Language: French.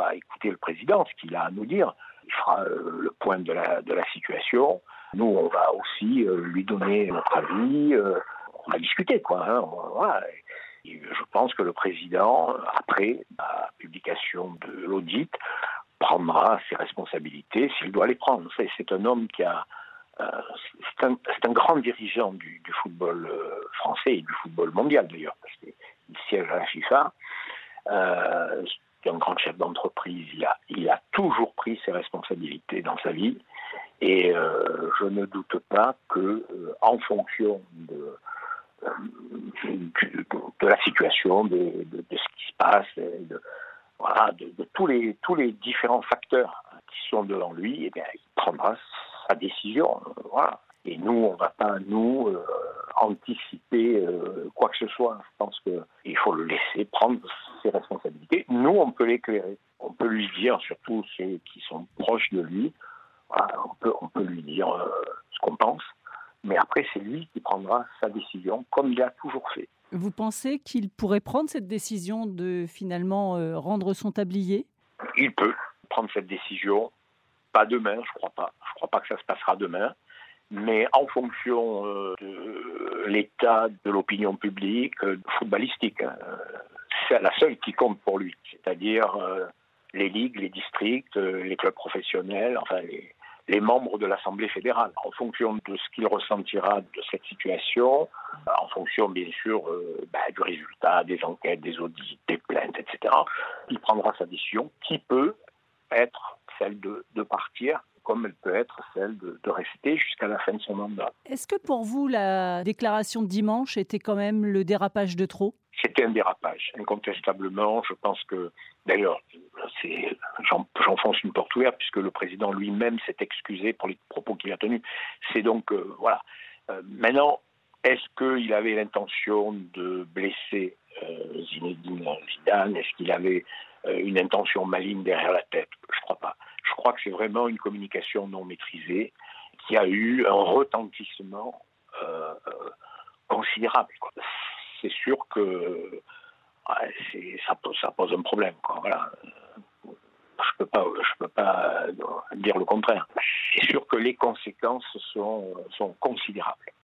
va écouter le président, ce qu'il a à nous dire. Il fera le point de la, situation. Nous, on va aussi lui donner notre avis. on va discuter, quoi. Hein. Je pense que le président, après la publication de l'audit, prendra ses responsabilités s'il doit les prendre. C'est un homme qui a. Euh, c'est un, grand dirigeant du, football euh, français et du football mondial d'ailleurs, parce qu'il siège à la FIFA. Euh, c'est un grand chef d'entreprise. Il a, toujours pris ses responsabilités dans sa vie. Et euh, je ne doute pas que, euh, en fonction de, de, la situation, de, ce qui se passe, de, tous, les, différents facteurs qui sont devant lui, eh il prendra sa décision. Et nous, on ne va pas, nous, euh, anticiper euh, quoi que ce soit. Je pense qu'il faut le laisser prendre ses responsabilités. Nous, on peut l'éclairer. On peut lui dire, surtout ceux qui sont proches de lui, voilà, on, peut, on peut lui dire euh, ce qu'on pense. Mais après, c'est lui qui prendra sa décision, comme il a toujours fait. Vous pensez qu'il pourrait prendre cette décision de finalement euh, rendre son tablier? Il peut prendre cette décision, pas demain, je crois pas. Je crois pas que ça se passera demain, mais en fonction euh, de l'état de l'opinion publique, euh, footballistique. Hein. C'est la seule qui compte pour lui, c'est-à-dire les ligues, les districts, les clubs professionnels, enfin les, les membres de l'Assemblée fédérale, en fonction de ce qu'il ressentira de cette situation, en fonction bien sûr euh, bah, du résultat des enquêtes, des audits, des plaintes, etc. Il prendra sa décision qui peut être celle de, de partir comme elle peut être celle de, de rester jusqu'à la fin de son mandat. Est-ce que pour vous, la déclaration de dimanche était quand même le dérapage de trop? C'était un dérapage, incontestablement. Je pense que, d'ailleurs, j'enfonce une porte ouverte puisque le président lui-même s'est excusé pour les propos qu'il a tenus. C'est donc, euh, voilà. Euh, maintenant, est-ce qu'il avait l'intention de blesser euh, Zinedine Zidane? Est-ce qu'il avait une intention maligne derrière la tête? Je crois pas. Je crois que c'est vraiment une communication non maîtrisée qui a eu un retentissement euh, considérable. C'est sûr que ça, pose, ça pose un problème. Je peux pas, je peux pas dire le contraire. C'est sûr que les conséquences sont considérables.